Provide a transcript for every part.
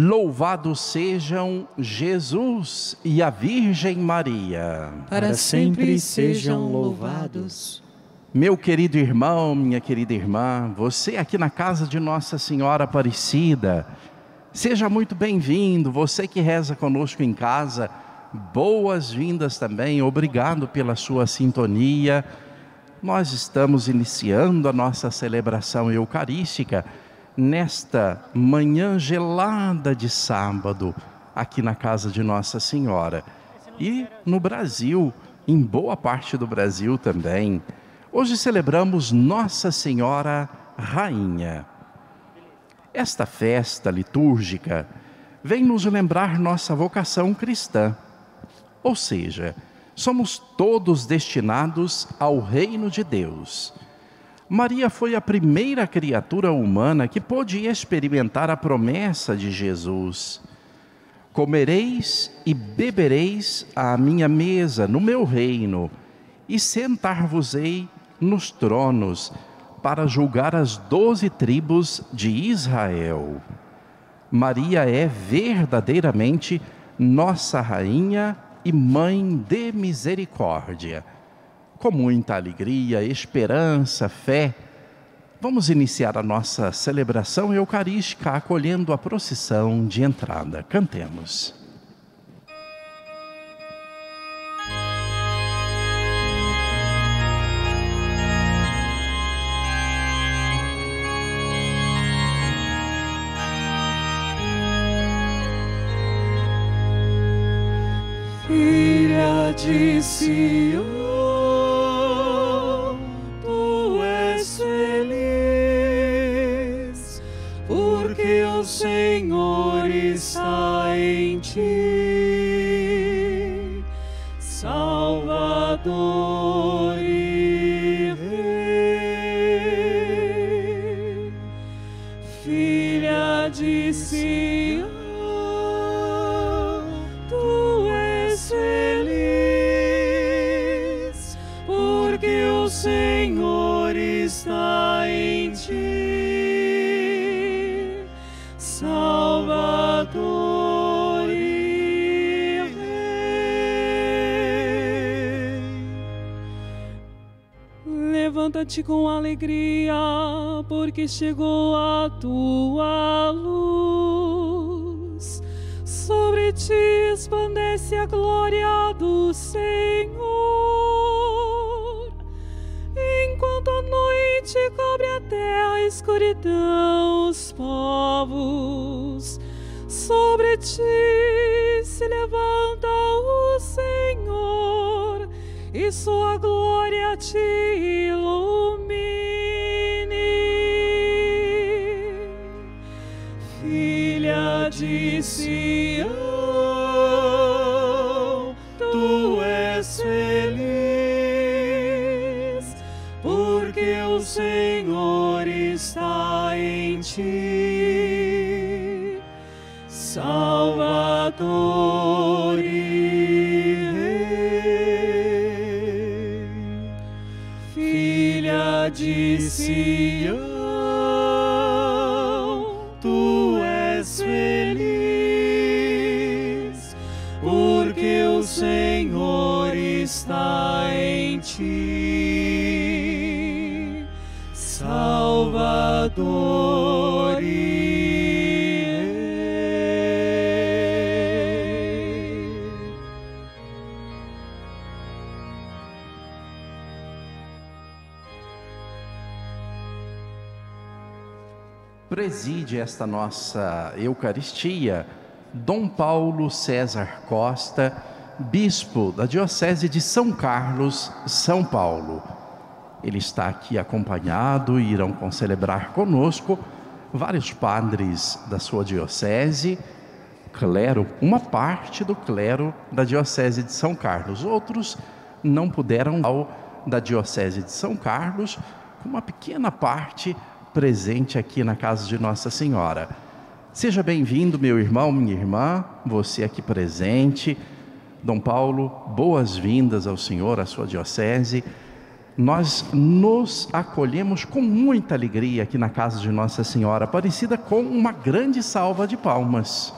Louvados sejam Jesus e a Virgem Maria. Para sempre sejam louvados. Meu querido irmão, minha querida irmã, você aqui na casa de Nossa Senhora Aparecida, seja muito bem-vindo. Você que reza conosco em casa, boas-vindas também. Obrigado pela sua sintonia. Nós estamos iniciando a nossa celebração eucarística nesta manhã gelada de sábado, aqui na casa de Nossa Senhora. E no Brasil, em boa parte do Brasil também. Hoje celebramos Nossa Senhora Rainha. Esta festa litúrgica vem nos lembrar nossa vocação cristã. Ou seja, somos todos destinados ao reino de Deus Maria foi a primeira criatura humana que pôde experimentar a promessa de Jesus. Comereis e bebereis à minha mesa no meu reino, e sentar-vos-ei nos tronos, para julgar as doze tribos de Israel. Maria é verdadeiramente nossa rainha e mãe de misericórdia com muita alegria, esperança, fé, vamos iniciar a nossa celebração eucarística acolhendo a procissão de entrada. Cantemos. Filha de Sião Com alegria, porque chegou a tua luz. Sobre ti expandece a glória do Senhor. Enquanto a noite cobre até a escuridão os povos, sobre ti se levanta o Senhor e sua glória te ilumine. Senhor está em ti. Salvador de Sião, preside esta nossa Eucaristia Dom Paulo César Costa, bispo da Diocese de São Carlos, São Paulo. Ele está aqui acompanhado e irão celebrar conosco vários padres da sua diocese, clero, uma parte do clero da Diocese de São Carlos. Outros não puderam ao da Diocese de São Carlos, uma pequena parte presente aqui na casa de Nossa Senhora. Seja bem-vindo, meu irmão, minha irmã, você aqui presente. Dom Paulo, boas-vindas ao Senhor, à sua diocese. Nós nos acolhemos com muita alegria aqui na casa de Nossa Senhora Aparecida com uma grande salva de palmas.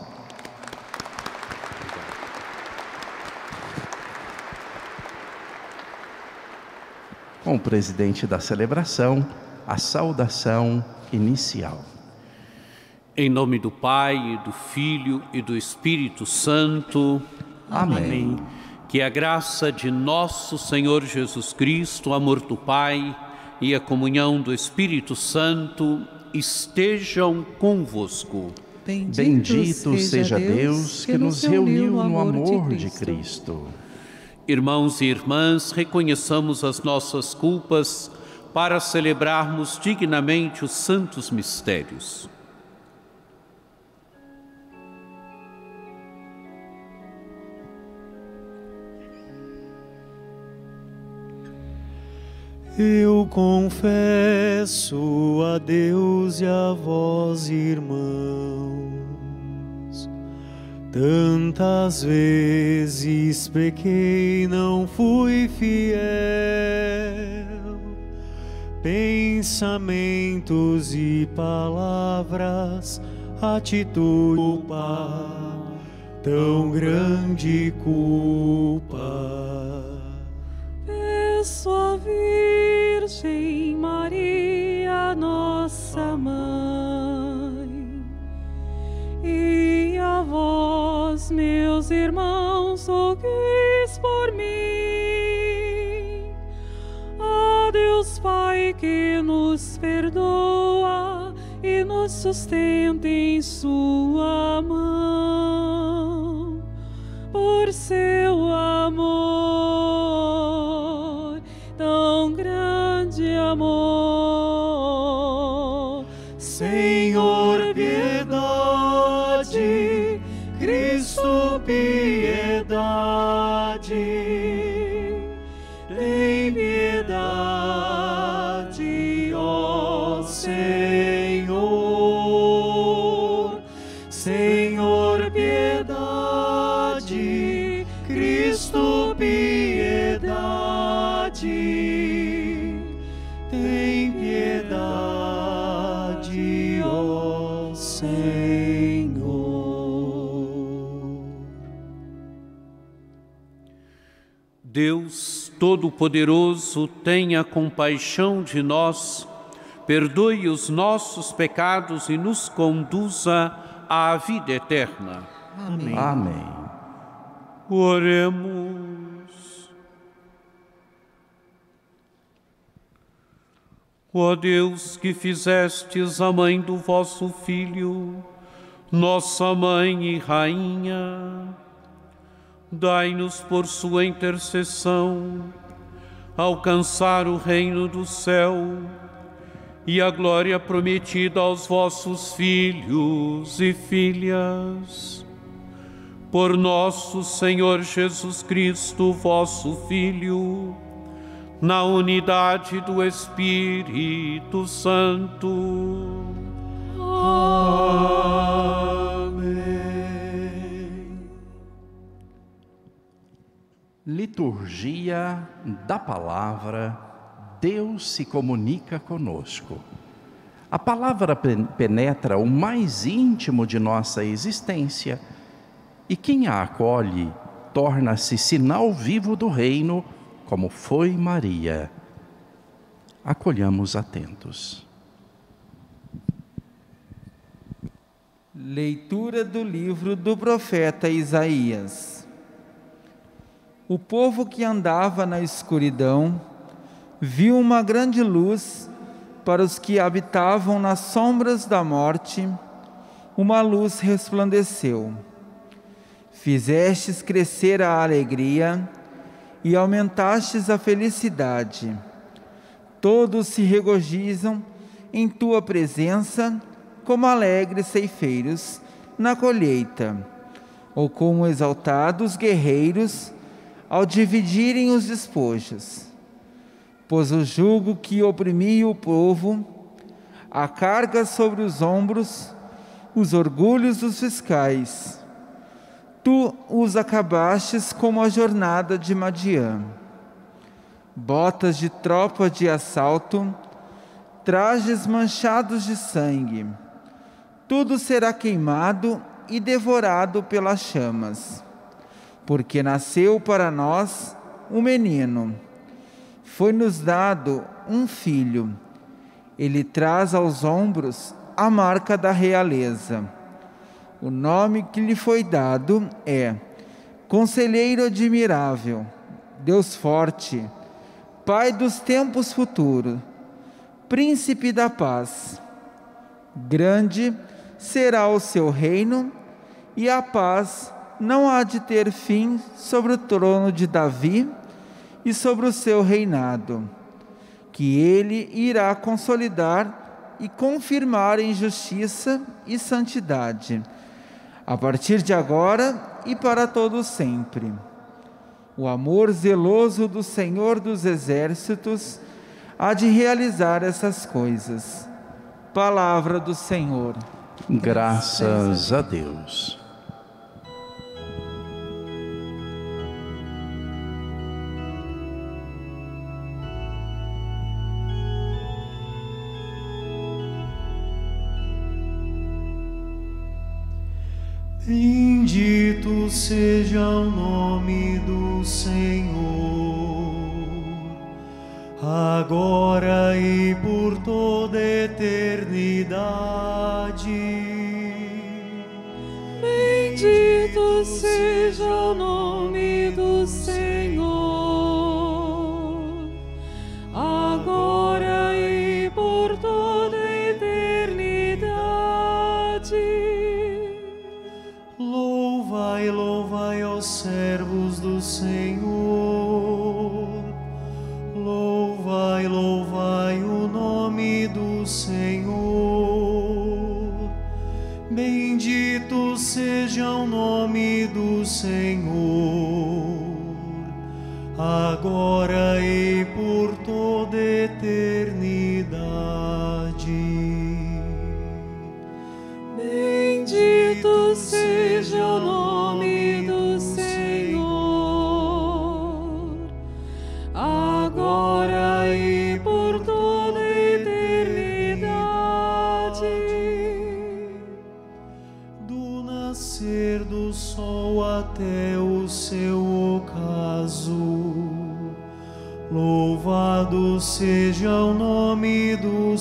Com o presidente da celebração, a saudação inicial. Em nome do Pai, do Filho e do Espírito Santo. Amém. Amém. Que a graça de nosso Senhor Jesus Cristo, o amor do Pai e a comunhão do Espírito Santo estejam convosco. Bendito, Bendito seja Deus que nos reuniu no amor de Cristo. Irmãos e irmãs, reconheçamos as nossas culpas para celebrarmos dignamente os santos mistérios. Eu confesso a Deus e a vós, irmãos, tantas vezes pequei, não fui fiel, pensamentos e palavras, atitude, tão grande culpa peço a Virgem Maria, nossa mãe, e a vós, meus irmãos, rogueis por mim. A Deus Pai que nos perdoa e nos sustenta em Sua mão, por seu amor amor. Senhor, piedade, Cristo, piedade, tem piedade, ó Senhor. Senhor, piedade, Cristo, piedade. Deus Todo-Poderoso, tenha compaixão de nós, perdoe os nossos pecados e nos conduza à vida eterna. Amém. Amém. Oremos. Ó Deus que fizestes a mãe do vosso Filho, nossa mãe e rainha, dai-nos por sua intercessão alcançar o reino do céu e a glória prometida aos vossos filhos e filhas. Por nosso Senhor Jesus Cristo, vosso Filho, na unidade do Espírito Santo. Amém. Liturgia da Palavra, Deus se comunica conosco. A palavra penetra o mais íntimo de nossa existência e quem a acolhe torna-se sinal vivo do reino, como foi Maria. Acolhamos atentos. Leitura do livro do profeta Isaías. O povo que andava na escuridão viu uma grande luz para os que habitavam nas sombras da morte, uma luz resplandeceu. Fizestes crescer a alegria e aumentastes a felicidade. Todos se regozijam em tua presença, como alegres ceifeiros na colheita, ou como exaltados guerreiros ao dividirem os despojos. Pois o jugo que oprimia o povo, a carga sobre os ombros, os orgulhos dos fiscais. Tu os acabastes como a jornada de Madiã. botas de tropa de assalto, trajes manchados de sangue. Tudo será queimado e devorado pelas chamas. Porque nasceu para nós um menino, foi-nos dado um filho. Ele traz aos ombros a marca da realeza. O nome que lhe foi dado é Conselheiro Admirável, Deus Forte, Pai dos tempos futuros, Príncipe da Paz. Grande será o seu reino e a paz não há de ter fim sobre o trono de Davi e sobre o seu reinado, que ele irá consolidar e confirmar em justiça e santidade, a partir de agora e para todo sempre. O amor zeloso do Senhor dos Exércitos há de realizar essas coisas. Palavra do Senhor. Graças a Deus. Bendito seja o nome do Senhor, agora e por toda eternidade.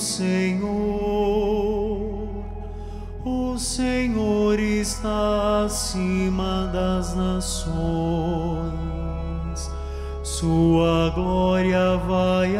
Senhor. O Senhor está acima das nações, Sua glória vai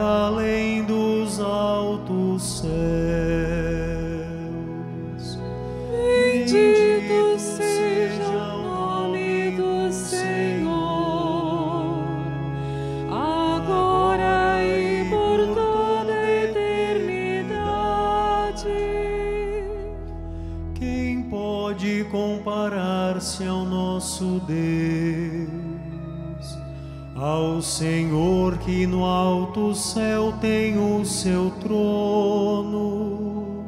nosso Deus? Ao Senhor que no alto céu tem o seu trono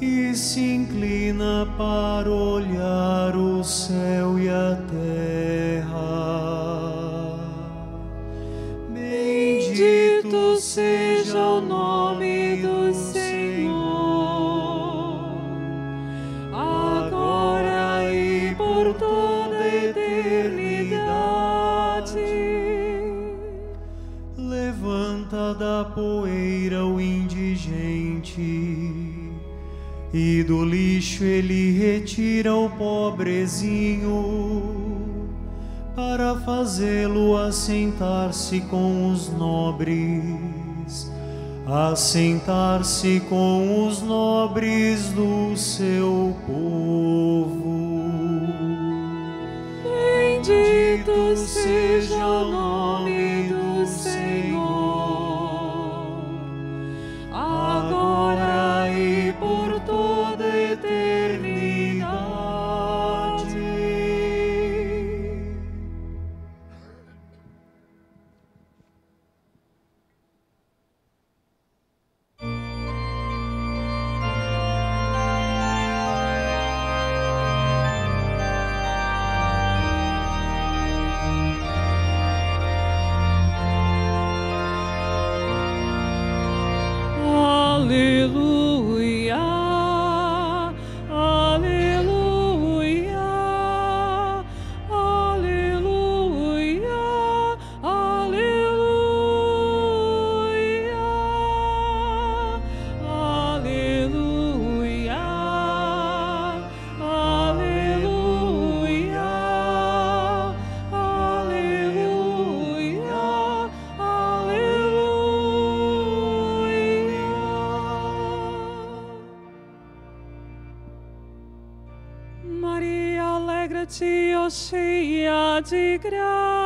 e se inclina para olhar o céu e a terra. E do lixo ele retira o pobrezinho, para fazê-lo assentar-se com os nobres, assentar-se com os nobres do seu povo. Bendito seja o nome perdido Dios y a ti gracias.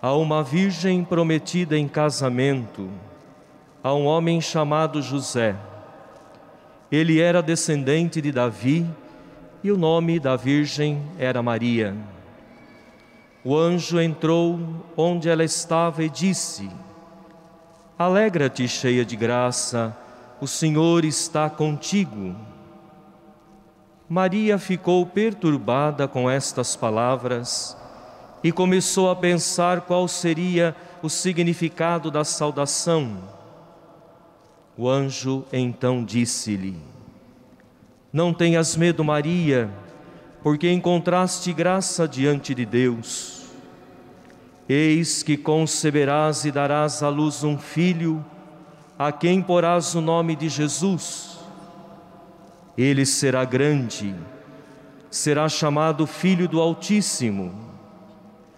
a uma virgem prometida em casamento, a um homem chamado José. Ele era descendente de Davi e o nome da virgem era Maria. O anjo entrou onde ela estava e disse: Alegra-te, cheia de graça, o Senhor está contigo. Maria ficou perturbada com estas palavras e começou a pensar qual seria o significado da saudação. O anjo então disse-lhe: Não tenhas medo, Maria, porque encontraste graça diante de Deus. Eis que conceberás e darás à luz um filho, a quem porás o nome de Jesus. Ele será grande, será chamado Filho do Altíssimo,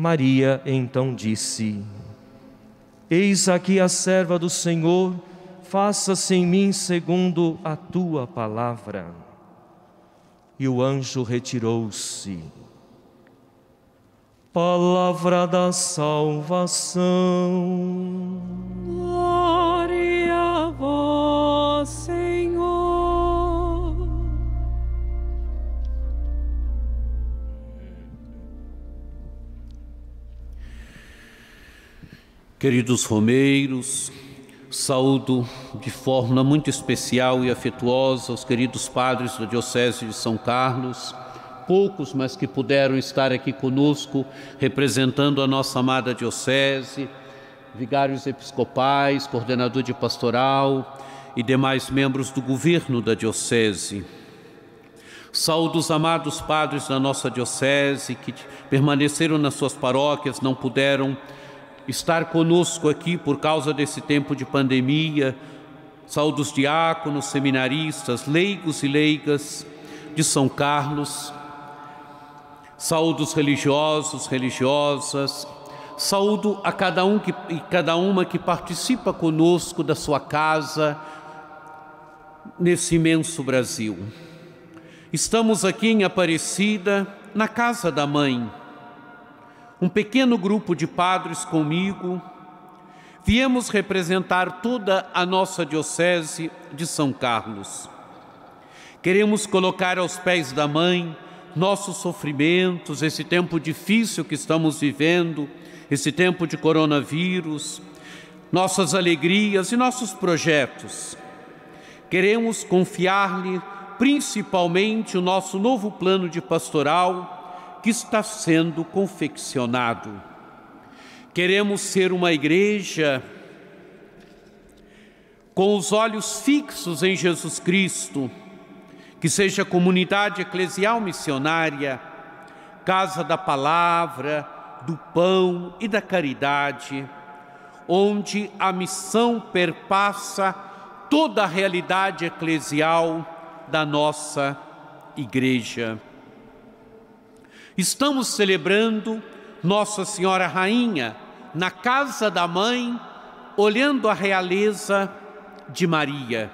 Maria então disse: Eis aqui a serva do Senhor, faça-se em mim segundo a tua palavra. E o anjo retirou-se. Palavra da salvação. Queridos romeiros, saúdo de forma muito especial e afetuosa os queridos padres da Diocese de São Carlos, poucos, mas que puderam estar aqui conosco representando a nossa amada Diocese, vigários episcopais, coordenador de pastoral e demais membros do governo da Diocese. Saúdo os amados padres da nossa Diocese que permaneceram nas suas paróquias, não puderam estar conosco aqui por causa desse tempo de pandemia. Saúdo os diáconos, seminaristas, leigos e leigas de São Carlos. Saúdo os religiosos, religiosas. Saúdo a cada um que, e cada uma que participa conosco da sua casa nesse imenso Brasil. Estamos aqui em Aparecida, na casa da mãe um pequeno grupo de padres comigo, viemos representar toda a nossa Diocese de São Carlos. Queremos colocar aos pés da mãe nossos sofrimentos, esse tempo difícil que estamos vivendo, esse tempo de coronavírus, nossas alegrias e nossos projetos. Queremos confiar-lhe principalmente o nosso novo plano de pastoral que está sendo confeccionado. Queremos ser uma igreja com os olhos fixos em Jesus Cristo, que seja comunidade eclesial missionária, casa da palavra, do pão e da caridade, onde a missão perpassa toda a realidade eclesial da nossa igreja. Estamos celebrando Nossa Senhora Rainha na casa da mãe, olhando a realeza de Maria.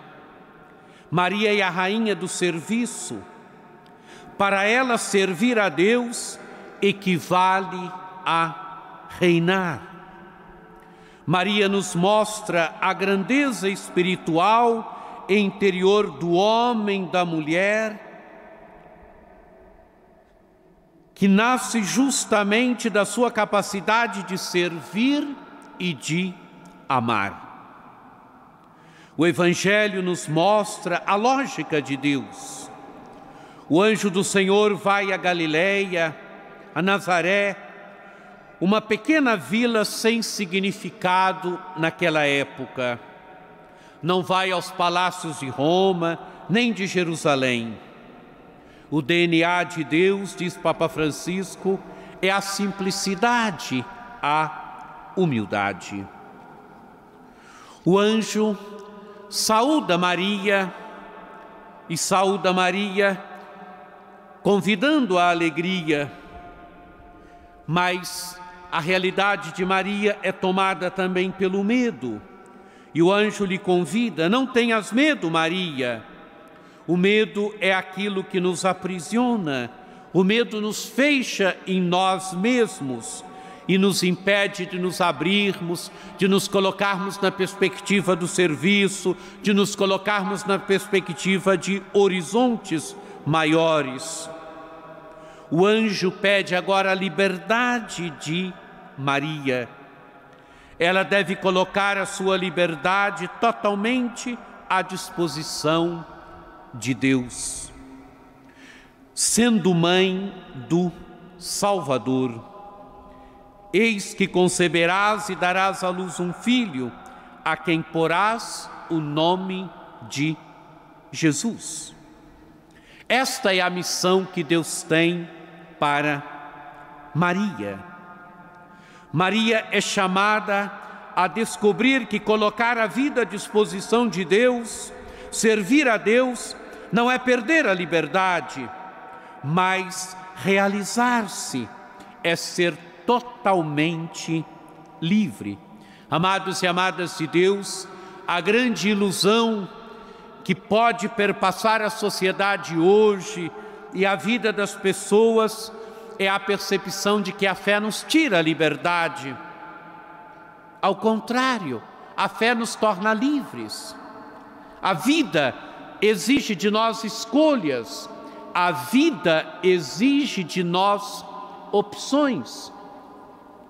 Maria é a rainha do serviço. Para ela, servir a Deus equivale a reinar. Maria nos mostra a grandeza espiritual e interior do homem, da mulher, que nasce justamente da sua capacidade de servir e de amar. O Evangelho nos mostra a lógica de Deus. O anjo do Senhor vai a Galiléia, a Nazaré, uma pequena vila sem significado naquela época. Não vai aos palácios de Roma, nem de Jerusalém. O DNA de Deus, diz Papa Francisco, é a simplicidade, a humildade. O anjo saúda Maria e saúda Maria, convidando a alegria, mas a realidade de Maria é tomada também pelo medo. E o anjo lhe convida: não tenhas medo, Maria. O medo é aquilo que nos aprisiona, o medo nos fecha em nós mesmos e nos impede de nos abrirmos, de nos colocarmos na perspectiva do serviço, de nos colocarmos na perspectiva de horizontes maiores. O anjo pede agora a liberdade de Maria. Ela deve colocar a sua liberdade totalmente à disposição de Deus. Sendo mãe do Salvador, Eis que conceberás e darás à luz um filho, a quem porás o nome de Jesus. Esta é a missão que Deus tem para Maria. Maria é chamada a descobrir que colocar a vida à disposição de Deus, servir a Deus, não é perder a liberdade, mas realizar-se, é ser totalmente livre. Amados e amadas de Deus, a grande ilusão que pode perpassar a sociedade hoje e a vida das pessoas é a percepção de que a fé nos tira a liberdade. Ao contrário, a fé nos torna livres. A vida exige de nós escolhas, a vida exige de nós opções.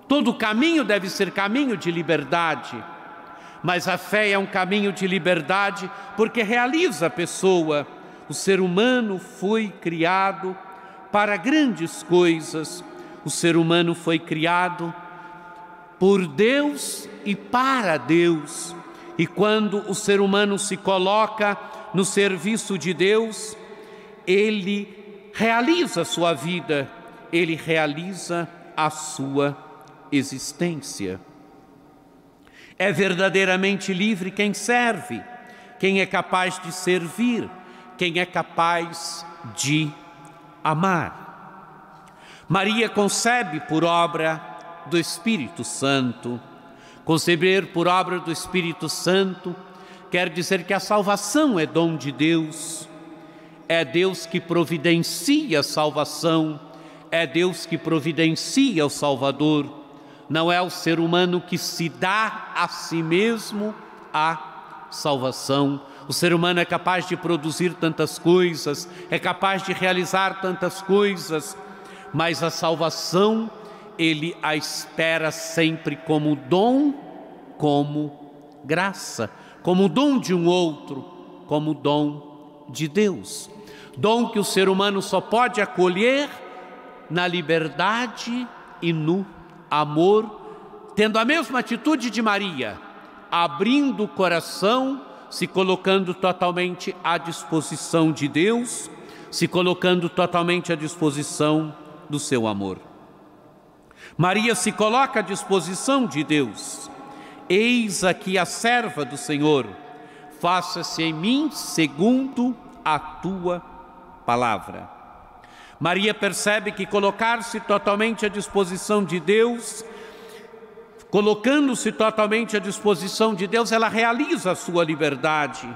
Todo caminho deve ser caminho de liberdade, mas a fé é um caminho de liberdade porque realiza a pessoa. O ser humano foi criado para grandes coisas, o ser humano foi criado por Deus e para Deus. E quando o ser humano se coloca no serviço de Deus, ele realiza a sua vida, ele realiza a sua existência. É verdadeiramente livre quem serve, quem é capaz de servir, quem é capaz de amar. Maria concebe por obra do Espírito Santo. Conceber por obra do Espírito Santo quer dizer que a salvação é dom de Deus, é Deus que providencia a salvação, é Deus que providencia o Salvador não é o ser humano que se dá a si mesmo a salvação. O ser humano é capaz de produzir tantas coisas, é capaz de realizar tantas coisas, mas a salvação ele a espera sempre como dom, como graça, como dom de um outro, como dom de Deus. Dom que o ser humano só pode acolher na liberdade e no amor, tendo a mesma atitude de Maria, abrindo o coração, se colocando totalmente à disposição de Deus, se colocando totalmente à disposição do seu amor. Maria se coloca à disposição de Deus. Eis aqui a serva do Senhor, faça-se em mim segundo a tua palavra. Maria percebe que colocar-se totalmente à disposição de Deus, colocando-se totalmente à disposição de Deus, ela realiza a sua liberdade.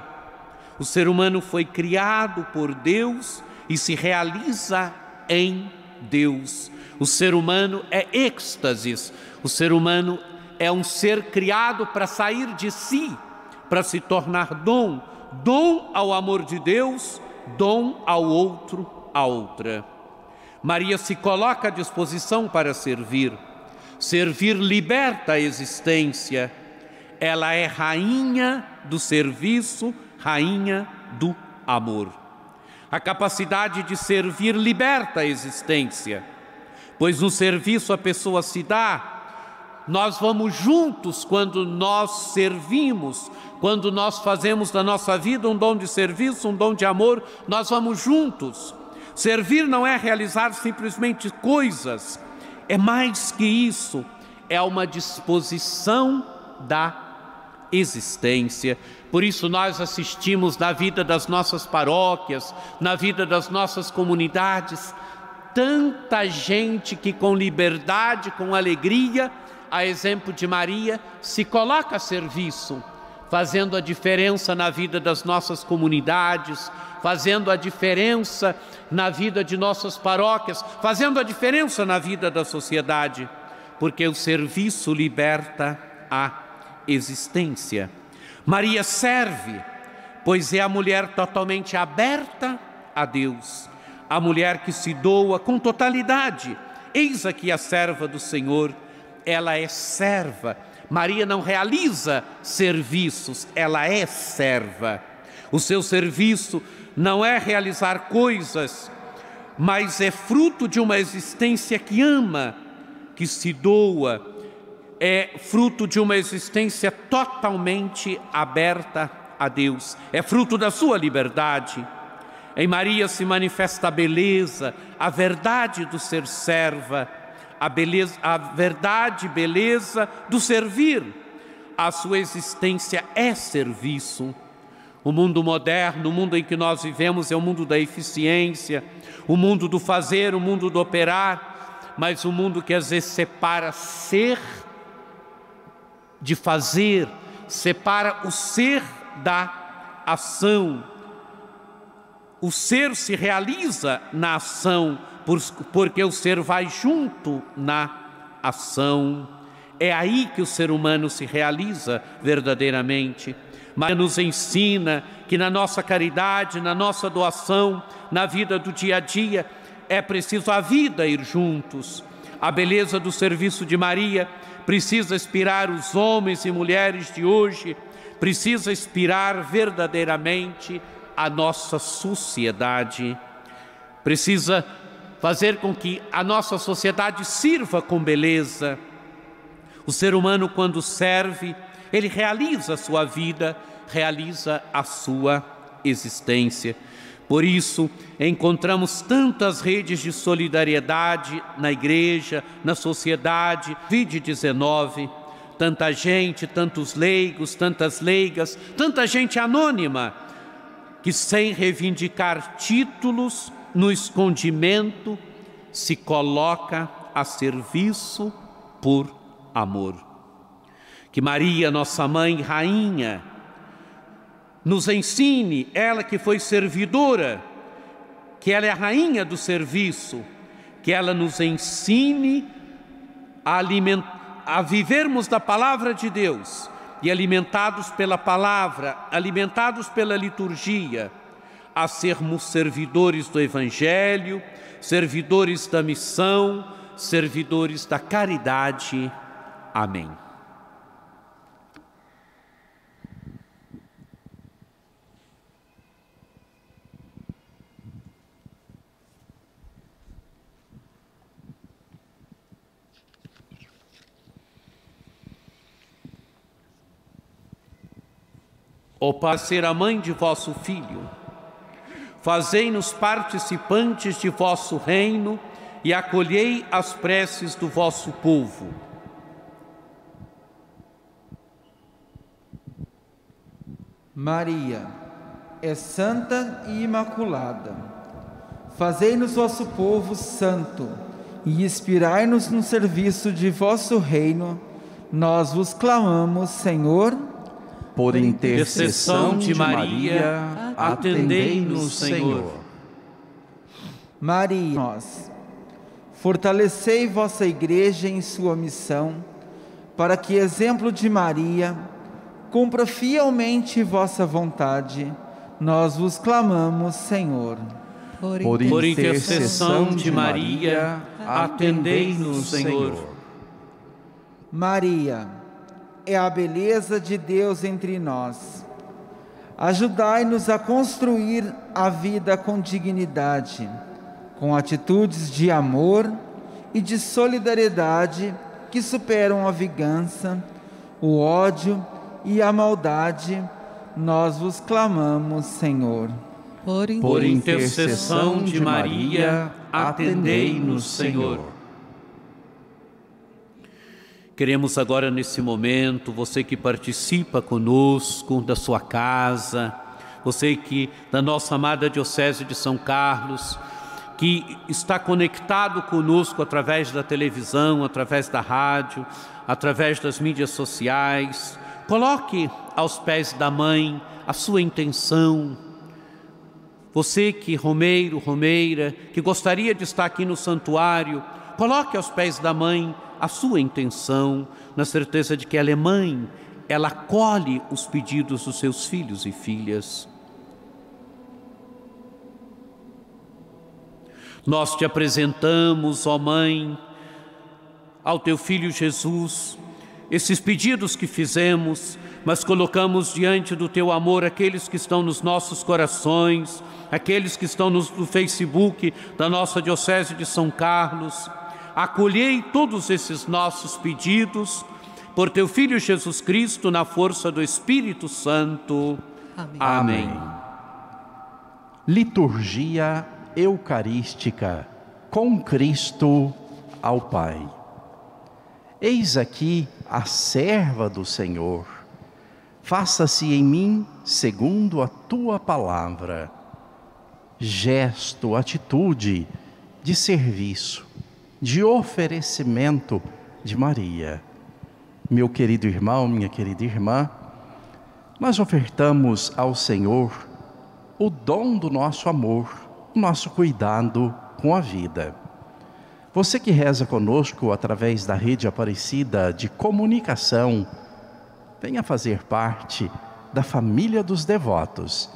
O ser humano foi criado por Deus e se realiza em Deus. O ser humano é êxtases, o ser humano é um ser criado para sair de si, para se tornar dom, dom ao amor de Deus, dom ao outro, a outra. Maria se coloca à disposição para servir. Servir liberta a existência. Ela é rainha do serviço, rainha do amor. A capacidade de servir liberta a existência, pois no serviço a pessoa se dá. Nós vamos juntos quando nós servimos, quando nós fazemos da nossa vida um dom de serviço, um dom de amor, nós vamos juntos. Servir não é realizar simplesmente coisas, é mais que isso, é uma disposição da existência. Por isso, nós assistimos na vida das nossas paróquias, na vida das nossas comunidades, tanta gente que, com liberdade, com alegria, a exemplo de Maria, se coloca a serviço, fazendo a diferença na vida das nossas comunidades, fazendo a diferença na vida de nossas paróquias, fazendo a diferença na vida da sociedade, porque o serviço liberta a existência. Maria serve, pois é a mulher totalmente aberta a Deus, a mulher que se doa com totalidade. Eis aqui a serva do Senhor, ela é serva. Maria não realiza serviços, ela é serva. O seu serviço não é realizar coisas, mas é fruto de uma existência que ama, que se doa, é fruto de uma existência totalmente aberta a Deus, é fruto da sua liberdade. Em Maria se manifesta a beleza, a verdade do ser serva, a, beleza, a verdade beleza do servir. A sua existência é serviço. O mundo moderno, o mundo em que nós vivemos, é o mundo da eficiência, o mundo do fazer, o mundo do operar, mas o mundo que às vezes separa ser de fazer, separa o ser da ação. O ser se realiza na ação, porque o ser vai junto na ação. É aí que o ser humano se realiza verdadeiramente. Maria nos ensina que na nossa caridade, na nossa doação, na vida do dia a dia, é preciso a vida ir juntos. A beleza do serviço de Maria precisa inspirar os homens e mulheres de hoje, precisa inspirar verdadeiramente a nossa sociedade, precisa fazer com que a nossa sociedade sirva com beleza. O ser humano, quando serve, ele realiza a sua vida, realiza a sua existência. Por isso, encontramos tantas redes de solidariedade na igreja, na sociedade, vide 19, tanta gente, tantos leigos, tantas leigas, tanta gente anônima, que sem reivindicar títulos, no escondimento, se coloca a serviço por amor. Que Maria, nossa mãe, rainha, nos ensine, ela que foi servidora, que ela é a rainha do serviço, que ela nos ensine a, a vivermos da palavra de Deus e alimentados pela palavra, alimentados pela liturgia, a sermos servidores do Evangelho, servidores da missão, servidores da caridade. Amém. Ó Pai, ser a mãe de vosso Filho, fazei-nos participantes de vosso reino e acolhei as preces do vosso povo. Maria é santa e imaculada. Fazei-nos vosso povo santo e inspirai-nos no serviço de vosso reino. Nós vos clamamos, Senhor. Por intercessão de Maria, atendei-nos, Senhor. Maria, nós. Fortalecei vossa igreja em sua missão, para que, exemplo de Maria, cumpra fielmente vossa vontade. Nós vos clamamos, Senhor. Por intercessão de Maria, atendei-nos, Senhor. Maria, é a beleza de Deus entre nós. Ajudai-nos a construir a vida com dignidade, com atitudes de amor e de solidariedade que superam a vingança, o ódio e a maldade. Nós vos clamamos, Senhor. Por intercessão de Maria, atendei-nos, Senhor. Queremos agora, nesse momento, você que participa conosco da sua casa, você que, da nossa amada Diocese de São Carlos, que está conectado conosco através da televisão, através da rádio, através das mídias sociais, coloque aos pés da mãe a sua intenção. Você que, Romeiro, Romeira, que gostaria de estar aqui no santuário, coloque aos pés da mãe a sua intenção, na certeza de que ela é mãe, ela acolhe os pedidos dos seus filhos e filhas. Nós te apresentamos, ó Mãe, ao teu filho Jesus, esses pedidos que fizemos, mas colocamos diante do teu amor aqueles que estão nos nossos corações, aqueles que estão no, Facebook da nossa Diocese de São Carlos acolhei todos esses nossos pedidos por teu Filho Jesus Cristo, na força do Espírito Santo. Amém. Amém. Liturgia Eucarística com Cristo ao Pai. Eis aqui a serva do Senhor. Faça-se em mim segundo a tua palavra. Gesto, atitude de serviço de oferecimento de Maria. Meu querido irmão, minha querida irmã, nós ofertamos ao Senhor o dom do nosso amor, o nosso cuidado com a vida. Você que reza conosco através da rede Aparecida de comunicação, venha fazer parte da família dos devotos.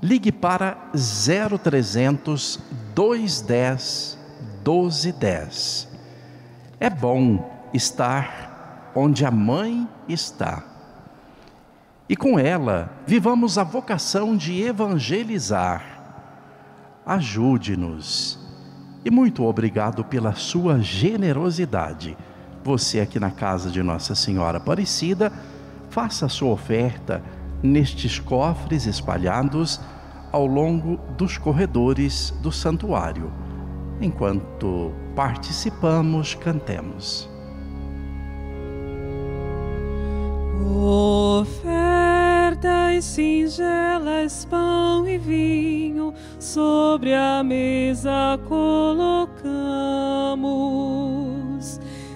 Ligue para 0300 210 12:10. É bom estar onde a mãe está. E com ela, vivamos a vocação de evangelizar. Ajude-nos. E muito obrigado pela sua generosidade. Você aqui na casa de Nossa Senhora Aparecida, faça a sua oferta nestes cofres espalhados ao longo dos corredores do santuário enquanto participamos, cantemos. Ofertas singelas, pão e vinho, sobre a mesa colocamos,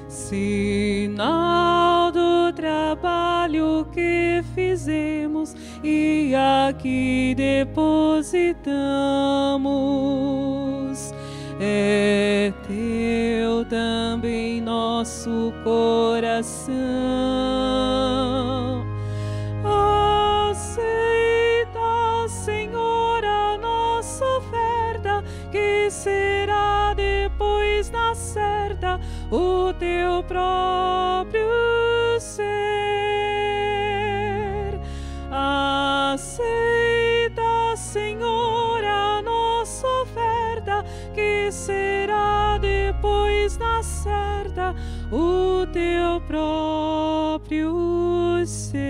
sinal do trabalho que fizemos e aqui depositamos é teu também nosso coração. Aceita, Senhor, a nossa oferta, que será depois na certa o teu próprio ser. Será depois na certa o teu próprio ser.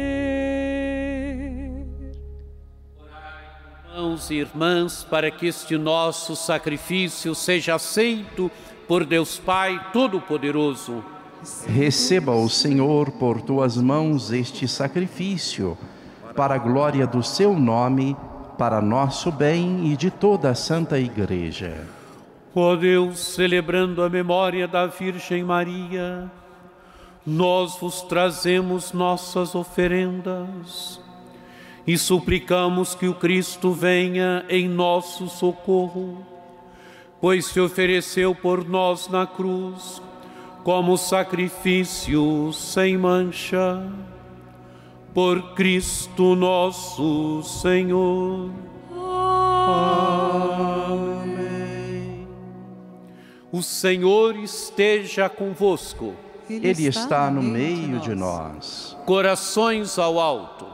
Irmãos e irmãs, para que este nosso sacrifício seja aceito por Deus Pai Todo-Poderoso. Receba o Senhor por tuas mãos este sacrifício, para a glória do seu nome, para nosso bem e de toda a Santa Igreja. Ó Deus, celebrando a memória da Virgem Maria, nós vos trazemos nossas oferendas e suplicamos que o Cristo venha em nosso socorro, pois se ofereceu por nós na cruz como sacrifício sem mancha. Por Cristo nosso Senhor. O Senhor esteja convosco. Ele está no meio de nós. Corações ao alto.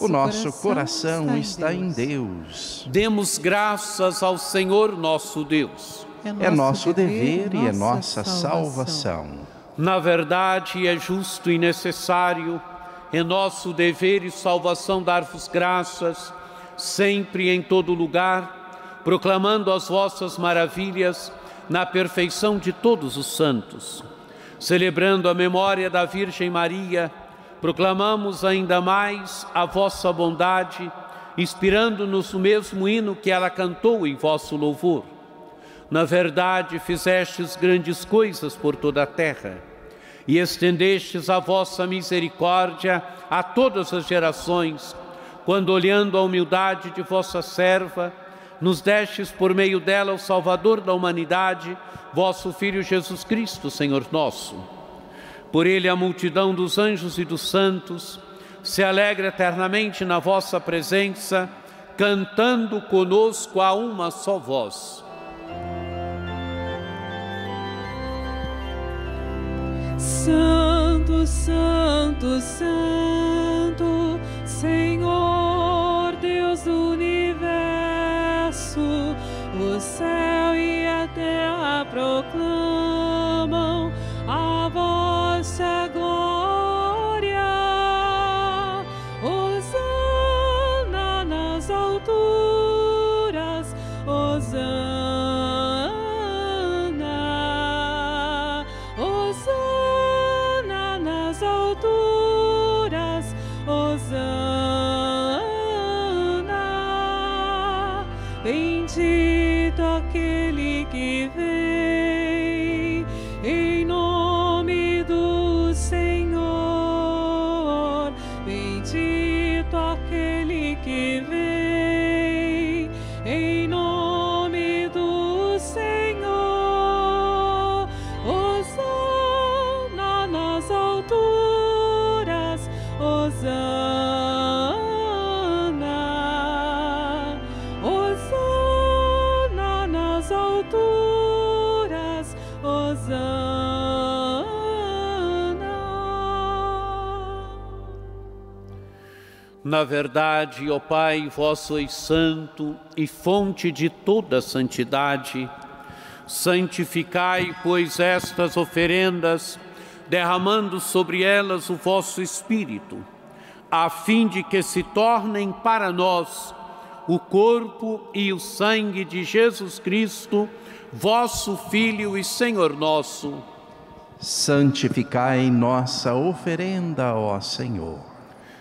O nosso coração está em Deus. Demos graças ao Senhor nosso Deus. É nosso dever e é nossa salvação. Na verdade, é justo e necessário, é nosso dever e salvação dar-vos graças, sempre e em todo lugar, proclamando as vossas maravilhas na perfeição de todos os santos. Celebrando a memória da Virgem Maria, proclamamos ainda mais a vossa bondade, inspirando-nos no mesmo hino que ela cantou em vosso louvor. Na verdade, fizestes grandes coisas por toda a terra e estendestes a vossa misericórdia a todas as gerações, quando, olhando a humildade de vossa serva, nos destes por meio dela o Salvador da humanidade, vosso Filho Jesus Cristo, Senhor nosso. Por ele a multidão dos anjos e dos santos se alegra eternamente na vossa presença, cantando conosco a uma só voz. Santo, Santo, Santo, Senhor céu e a terra proclamam Na verdade, ó Pai, vós sois santo e fonte de toda santidade. Santificai, pois, estas oferendas, derramando sobre elas o vosso Espírito, a fim de que se tornem para nós o corpo e o sangue de Jesus Cristo, vosso Filho e Senhor nosso. Santificai nossa oferenda, ó Senhor.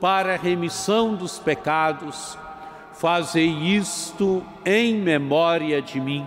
para a remissão dos pecados. Fazei isto em memória de mim.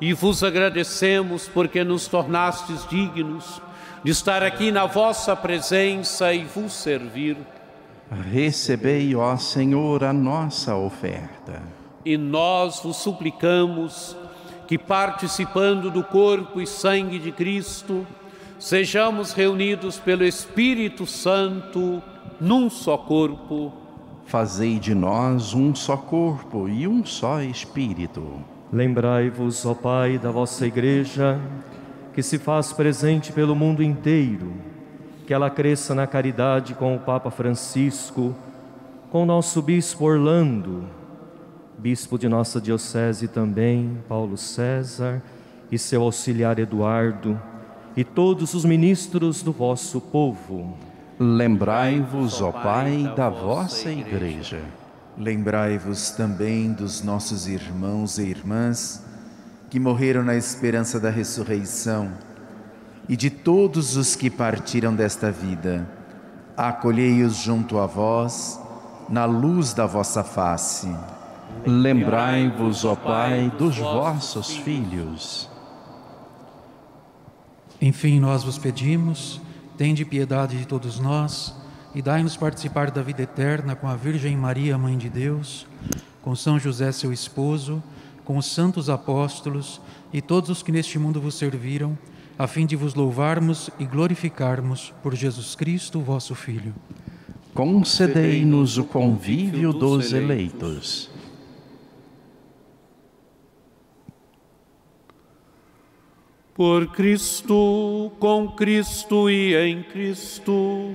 e vos agradecemos porque nos tornastes dignos de estar aqui na vossa presença e vos servir. Recebei, ó Senhor, a nossa oferta. E nós vos suplicamos que, participando do corpo e sangue de Cristo, sejamos reunidos pelo Espírito Santo num só corpo. Fazei de nós um só corpo e um só Espírito. Lembrai-vos, ó Pai, da vossa Igreja, que se faz presente pelo mundo inteiro, que ela cresça na caridade com o Papa Francisco, com o nosso Bispo Orlando, Bispo de nossa Diocese também, Paulo César, e seu auxiliar Eduardo, e todos os ministros do vosso povo. Lembrai-vos, ó Pai, da vossa Igreja Lembrai-vos também dos nossos irmãos e irmãs que morreram na esperança da ressurreição e de todos os que partiram desta vida. Acolhei-os junto a vós, na luz da vossa face. Lembrai-vos, ó Pai, dos vossos filhos. Enfim, nós vos pedimos, tende piedade de todos nós e dai-nos participar da vida eterna com a Virgem Maria, Mãe de Deus, com São José, seu esposo, com os santos apóstolos e todos os que neste mundo vos serviram, a fim de vos louvarmos e glorificarmos por Jesus Cristo, vosso Filho. Concedei-nos o convívio dos eleitos. Por Cristo, com Cristo e em Cristo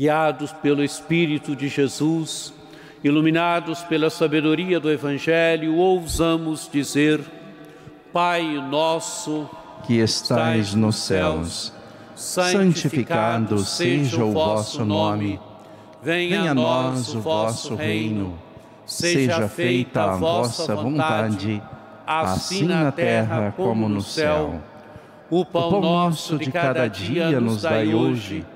Guiados pelo Espírito de Jesus, iluminados pela sabedoria do Evangelho, ousamos dizer: Pai nosso, que estais nos céus, santificado seja o vosso nome. Venha a nós o vosso reino. Seja feita a vossa vontade, assim na terra como no céu. O pão nosso de cada dia nos dai hoje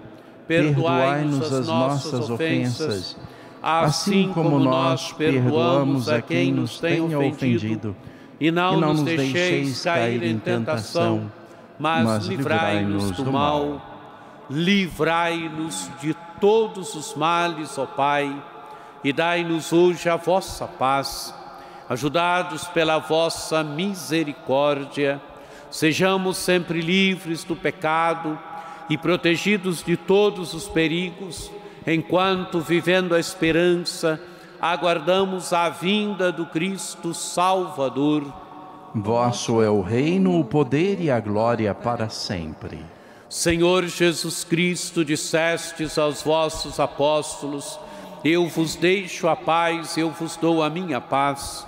perdoai-nos as nossas ofensas, assim como nós perdoamos a quem nos tem ofendido. E não, nos deixeis cair em tentação, mas livrai-nos do mal. Livrai-nos de todos os males, ó Pai, e dai-nos hoje a vossa paz. Ajudados pela vossa misericórdia, sejamos sempre livres do pecado e protegidos de todos os perigos, enquanto, vivendo a esperança, aguardamos a vinda do Cristo Salvador. Vosso é o reino, o poder e a glória para sempre. Senhor Jesus Cristo, dissestes aos vossos apóstolos: Eu vos deixo a paz, eu vos dou a minha paz.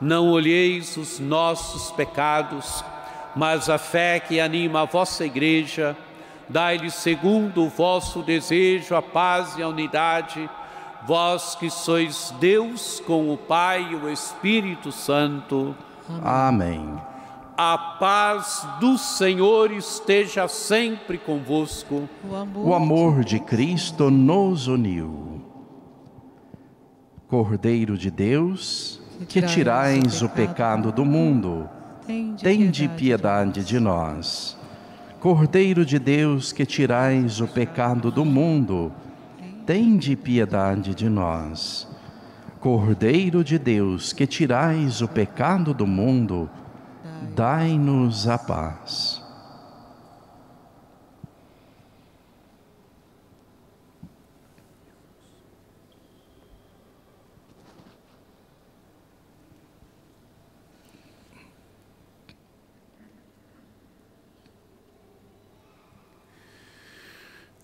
Não olheis os nossos pecados, mas a fé que anima a vossa igreja, dai-lhe segundo o vosso desejo a paz e a unidade, vós que sois Deus com o Pai e o Espírito Santo. Amém. A paz do Senhor esteja sempre convosco. O amor de Cristo nos uniu. Cordeiro de Deus, que tirais o pecado do mundo, tende piedade de nós. Cordeiro de Deus, que tirais o pecado do mundo, tende piedade de nós. Cordeiro de Deus, que tirais o pecado do mundo, dai-nos a paz.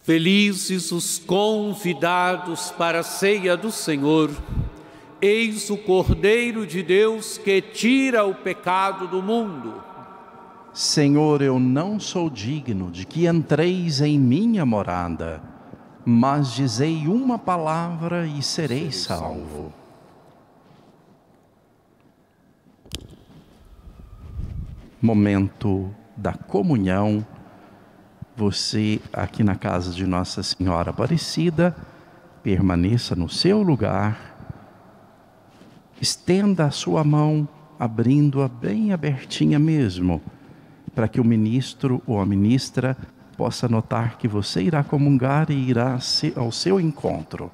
Felizes os convidados para a ceia do Senhor. Eis o Cordeiro de Deus que tira o pecado do mundo. Senhor, eu não sou digno de que entreis em minha morada, mas dizei uma palavra e serei salvo. Momento da comunhão. Você aqui na casa de Nossa Senhora Aparecida, permaneça no seu lugar estenda a sua mão, abrindo-a bem abertinha mesmo, para que o ministro ou a ministra possa notar que você irá comungar e irá ao seu encontro.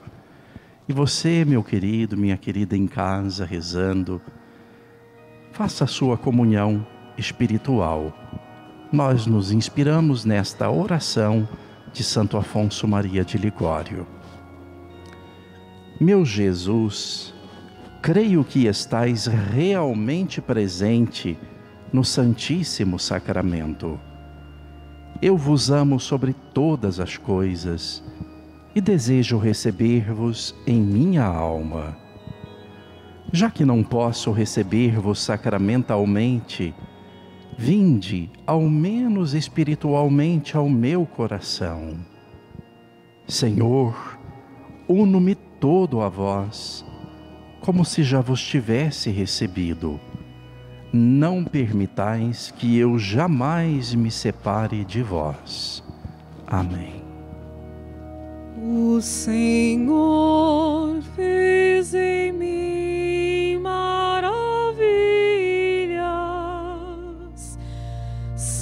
E você, meu querido, minha querida, em casa, rezando, faça a sua comunhão espiritual. Nós nos inspiramos nesta oração de Santo Afonso Maria de Ligório. Meu Jesus, creio que estais realmente presente no Santíssimo Sacramento. Eu vos amo sobre todas as coisas e desejo receber-vos em minha alma. Já que não posso receber-vos sacramentalmente, vinde, ao menos espiritualmente, ao meu coração. Senhor, uno-me todo a vós como se já vos tivesse recebido. Não permitais que eu jamais me separe de vós. Amém. O Senhor fez em mim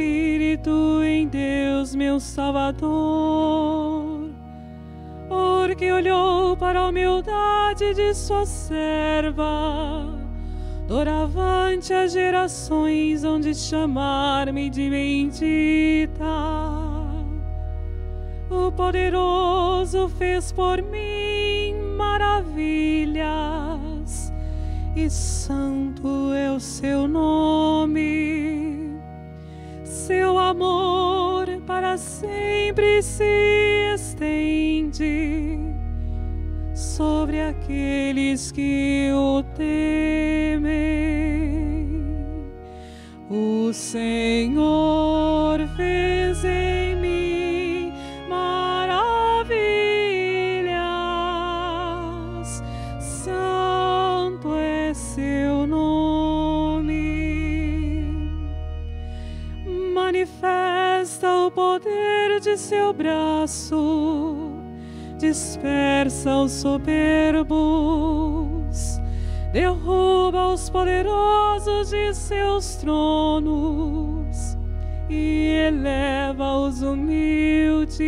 espírito em Deus, meu Salvador, porque olhou para a humildade de sua serva. Doravante as gerações onde chamar-me de bendita. O poderoso fez por mim maravilhas e santo é o seu nome. Seu amor para sempre se estende sobre aqueles que o temem. O Senhor seu braço, dispersa os soberbos, derruba os poderosos de seus tronos e eleva os humildes.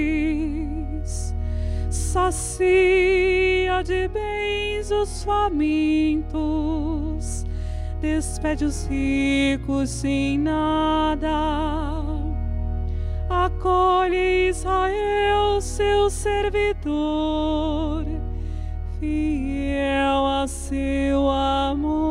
Sacia de bens os famintos, despede os ricos sem nada. Acolhe seu servidor, fiel a seu amor.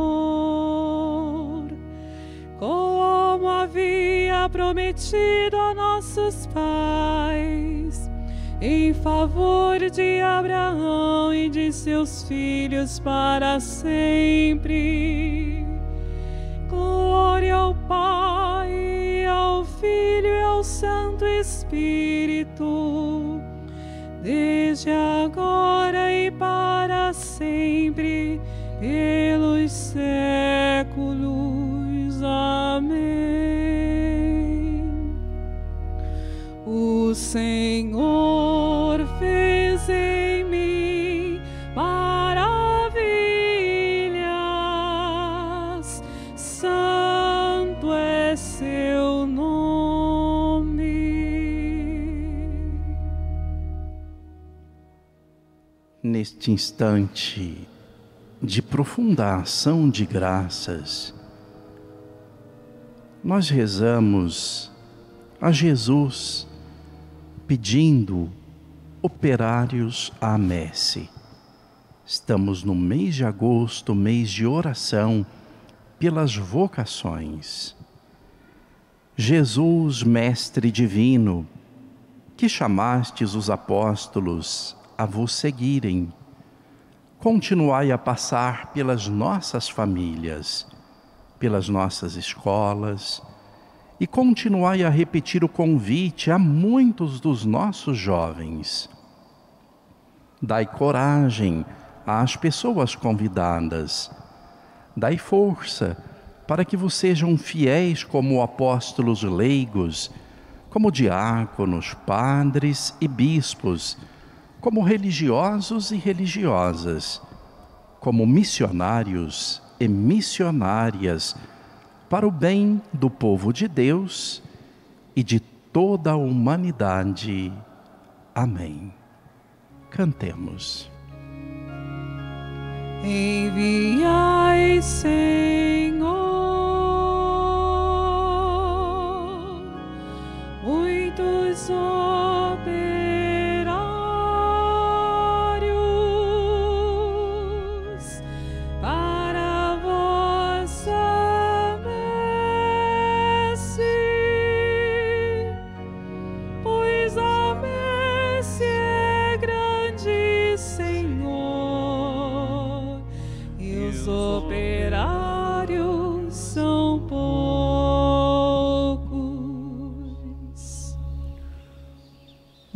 Como havia prometido a nossos pais, em favor de Abraão e de seus filhos para sempre. Glória ao Pai, ao Filho e ao Santo Espírito, desde agora e para sempre, pelos séculos. Amém. O Senhor Neste instante de profunda ação de graças, nós rezamos a Jesus pedindo operários à messe. Estamos no mês de agosto, mês de oração pelas vocações. Jesus, Mestre Divino, que chamastes os apóstolos a vos seguirem, continuai a passar pelas nossas famílias, pelas nossas escolas, e continuai a repetir o convite a muitos dos nossos jovens. Dai coragem às pessoas convidadas, dai força para que vos sejam fiéis como apóstolos leigos, como diáconos, padres e bispos, como religiosos e religiosas, como missionários e missionárias, para o bem do povo de Deus e de toda a humanidade. Amém. Cantemos. Enviai, Senhor,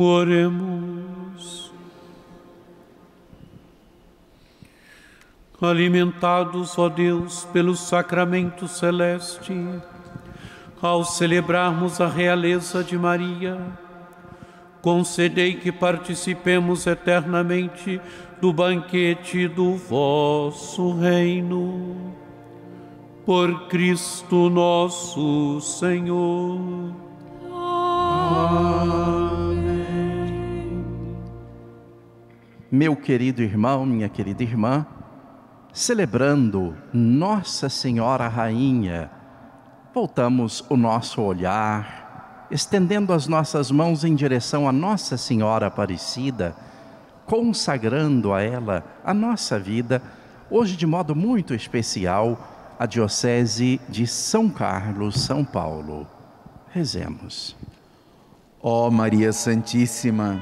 Oremos. Alimentados, ó Deus, pelo sacramento celeste, ao celebrarmos a realeza de Maria, concedei que participemos eternamente do banquete do vosso reino. Por Cristo nosso Senhor. Meu querido irmão, minha querida irmã, celebrando Nossa Senhora Rainha, voltamos o nosso olhar, estendendo as nossas mãos em direção a Nossa Senhora Aparecida, consagrando a ela a nossa vida, hoje de modo muito especial, a Diocese de São Carlos, São Paulo. Rezemos. Ó Maria Santíssima,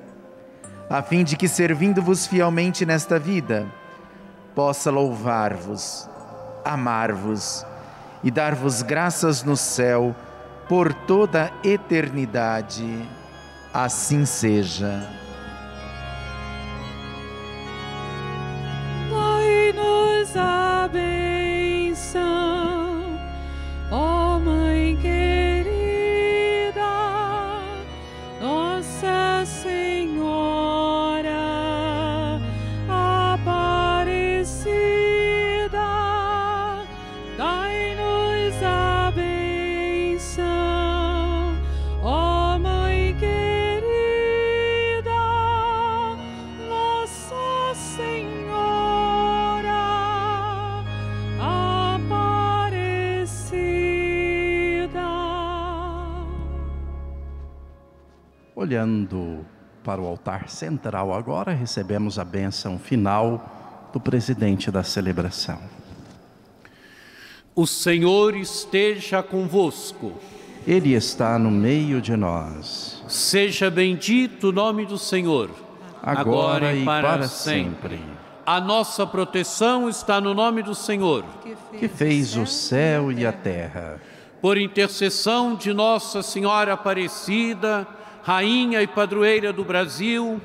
a fim de que, servindo-vos fielmente nesta vida, possa louvar-vos, amar-vos e dar-vos graças no céu por toda a eternidade. Assim seja. Olhando para o altar central agora, recebemos a bênção final do presidente da celebração. O Senhor esteja convosco. Ele está no meio de nós, Seja bendito o nome do Senhor, agora, e para, sempre. A nossa proteção está no nome do Senhor. Que fez o céu e a terra. Por intercessão de Nossa Senhora Aparecida, Rainha e Padroeira do Brasil,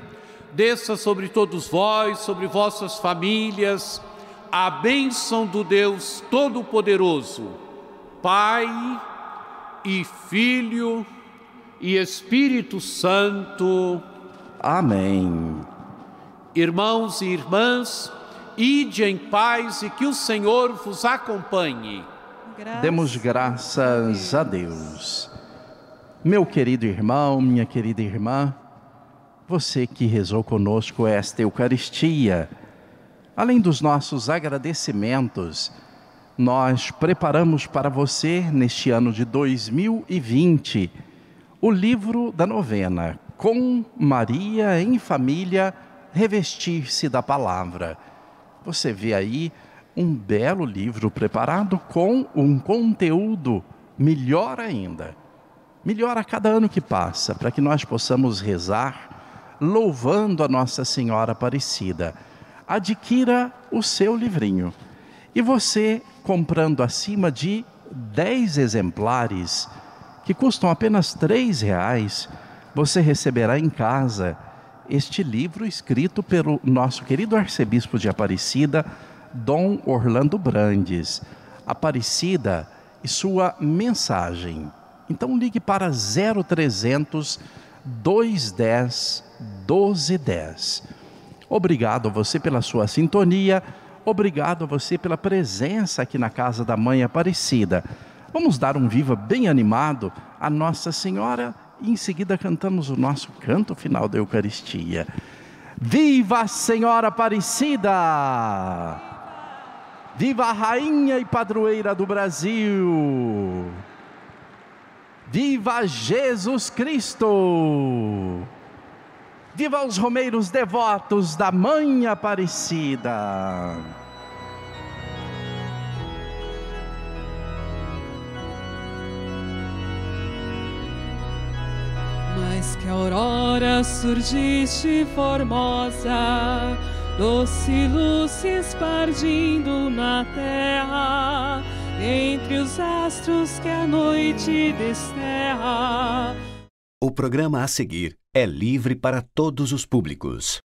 desça sobre todos vós, sobre vossas famílias, a bênção do Deus Todo-Poderoso, Pai e Filho e Espírito Santo. Amém. Irmãos e irmãs, ide em paz e que o Senhor vos acompanhe. Demos graças a Deus. Meu querido irmão, minha querida irmã, você que rezou conosco esta Eucaristia, além dos nossos agradecimentos, nós preparamos para você, neste ano de 2020, o livro da novena, Com Maria em Família, Revestir-se da Palavra. Você vê aí um belo livro preparado com um conteúdo melhor ainda. Melhor a cada ano que passa, para que nós possamos rezar louvando a Nossa Senhora Aparecida. Adquira o seu livrinho. E você, comprando acima de 10 exemplares, que custam apenas R$ reais, você receberá em casa este livro escrito pelo nosso querido arcebispo de Aparecida, Dom Orlando Brandes. Aparecida e sua mensagem. Então ligue para 0300 210 1210. Obrigado a você pela sua sintonia, obrigado a você pela presença aqui na casa da Mãe Aparecida. Vamos dar um viva bem animado a Nossa Senhora e em seguida cantamos o nosso canto final da Eucaristia. Viva a Senhora Aparecida! Viva a Rainha e Padroeira do Brasil! Viva Jesus Cristo! Viva os romeiros devotos da Mãe Aparecida! Mas que aurora surgiste formosa, doce luz se espargindo na terra, entre os astros que a noite desterra. O programa a seguir É livre para todos os públicos.